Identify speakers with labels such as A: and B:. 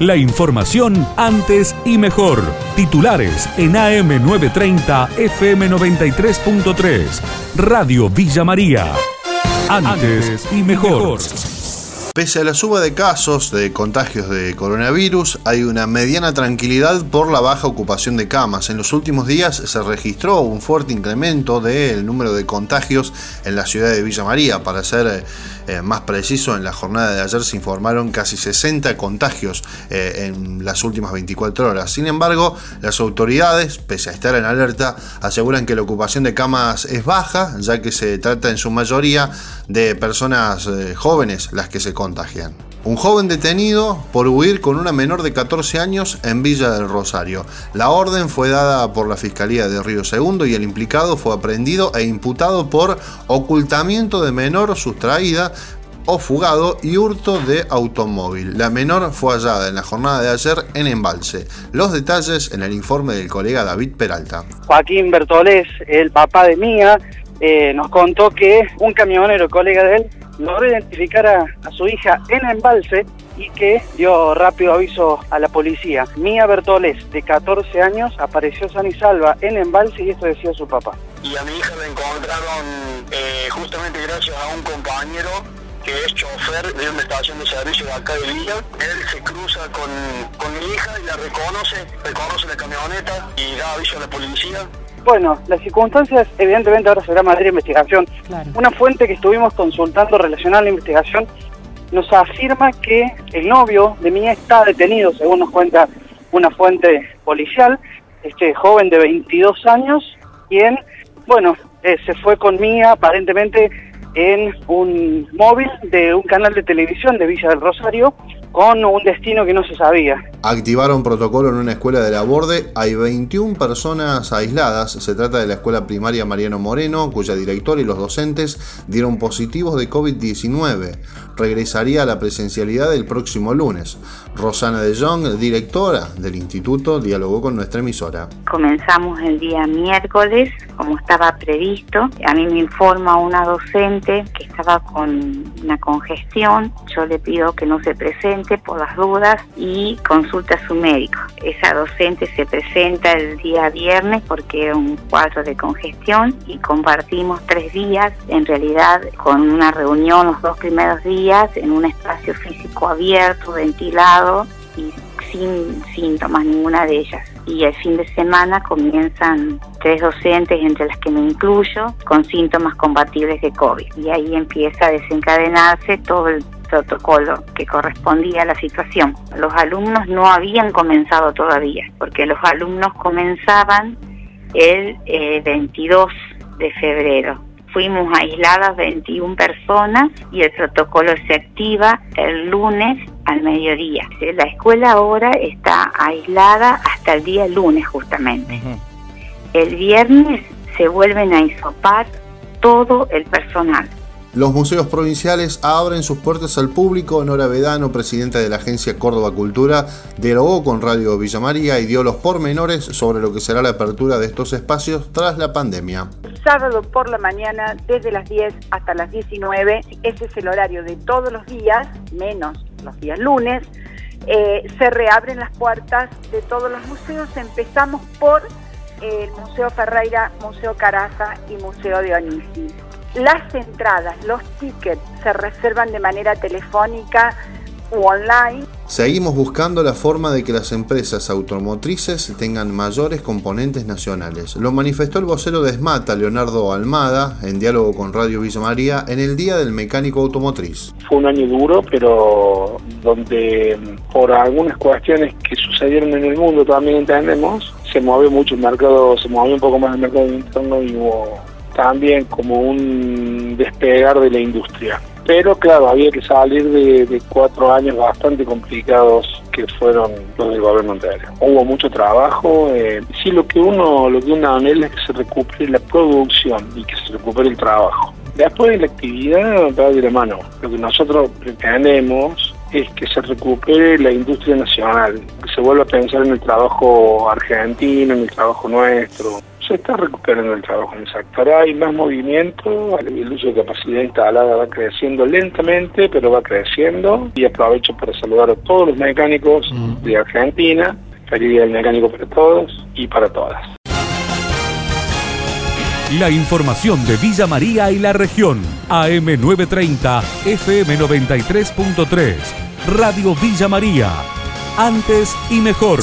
A: La información antes y mejor. Titulares en AM930 FM93.3. Radio Villa María. Antes y mejor.
B: Pese a la suba de casos de contagios de coronavirus, hay una mediana tranquilidad por la baja ocupación de camas. En los últimos días se registró un fuerte incremento del número de contagios en la ciudad de Villa María. Para ser eh, más preciso, en la jornada de ayer se informaron casi 60 contagios eh, en las últimas 24 horas. Sin embargo, las autoridades, pese a estar en alerta, aseguran que la ocupación de camas es baja, ya que se trata en su mayoría de personas eh, jóvenes las que se contagian. Un joven detenido por huir con una menor de 14 años en Villa del Rosario. La orden fue dada por la Fiscalía de Río Segundo y el implicado fue aprendido e imputado por ocultamiento de menor sustraída o fugado y hurto de automóvil. La menor fue hallada en la jornada de ayer en Embalse. Los detalles en el informe del colega David Peralta.
C: Joaquín Bertolés, el papá de Mía, eh, nos contó que un camionero, colega de él, logró identificar a, su hija en embalse y que dio rápido aviso a la policía. Mía Bertoles, de 14 años, apareció san y salva en embalse y esto decía su papá.
D: Y a mi hija la encontraron eh, justamente gracias a un compañero que es chofer de una estación de servicio de acá de Villa. Él se cruza con, con mi hija y la reconoce, reconoce la camioneta y da aviso a la policía
C: bueno, las circunstancias evidentemente ahora será materia de investigación. Una fuente que estuvimos consultando relacionada a la investigación nos afirma que el novio de Mía está detenido, según nos cuenta una fuente policial, este joven de 22 años, quien, bueno, eh, se fue con Mía aparentemente en un móvil de un canal de televisión de Villa del Rosario con un destino que no se sabía.
B: Activaron protocolo en una escuela de la Borde. Hay 21 personas aisladas. Se trata de la escuela primaria Mariano Moreno, cuya director y los docentes dieron positivos de COVID-19. Regresaría a la presencialidad el próximo lunes. Rosana de Jong, directora del instituto, dialogó con nuestra emisora.
E: Comenzamos el día miércoles, como estaba previsto. A mí me informa una docente que estaba con una congestión. Yo le pido que no se presente por las dudas y consulta a su médico. Esa docente se presenta el día viernes porque era un cuadro de congestión y compartimos tres días, en realidad con una reunión los dos primeros días en un espacio físico abierto, ventilado y sin síntomas ninguna de ellas. Y el fin de semana comienzan tres docentes, entre las que me incluyo, con síntomas compatibles de COVID. Y ahí empieza a desencadenarse todo el protocolo que correspondía a la situación. Los alumnos no habían comenzado todavía, porque los alumnos comenzaban el 22 eh, de febrero. Fuimos aisladas 21 personas y el protocolo se activa el lunes al mediodía. La escuela ahora está aislada hasta el día lunes justamente. El viernes se vuelven a isopar todo el personal.
B: Los museos provinciales abren sus puertas al público. Nora Vedano, presidenta de la agencia Córdoba Cultura, dialogó con Radio Villa María y dio los pormenores sobre lo que será la apertura de estos espacios tras la pandemia.
F: Sábado por la mañana, desde las 10 hasta las 19, ese es el horario de todos los días, menos los días lunes. Eh, se reabren las puertas de todos los museos. Empezamos por el Museo Ferreira, Museo Caraza y Museo de Onisi. Las entradas, los tickets se reservan de manera telefónica u online.
B: Seguimos buscando la forma de que las empresas automotrices tengan mayores componentes nacionales. Lo manifestó el vocero de ESMATA, Leonardo Almada, en diálogo con Radio Villa María, en el Día del Mecánico Automotriz.
G: Fue un año duro, pero donde por algunas cuestiones que sucedieron en el mundo también entendemos, se movió mucho el mercado, se movió un poco más el mercado interno y hubo también como un despegar de la industria. Pero claro, había que salir de, cuatro años bastante complicados que fueron los del gobierno anterior. Hubo mucho trabajo. Eh, sí, lo que uno lo que uno anhela es que se recupere la producción y que se recupere el trabajo. Después de la actividad va de la mano. Lo que nosotros pretendemos es que se recupere la industria nacional, que se vuelva a pensar en el trabajo argentino, en el trabajo nuestro, se está recuperando el trabajo en el sector. Hay más movimiento, el uso de capacidad instalada va creciendo lentamente, pero va creciendo. Y aprovecho para saludar a todos los mecánicos de Argentina. Feliz Día del Mecánico para todos y para todas.
A: La información de Villa María y la región. AM930, FM93.3. Radio Villa María. Antes y mejor.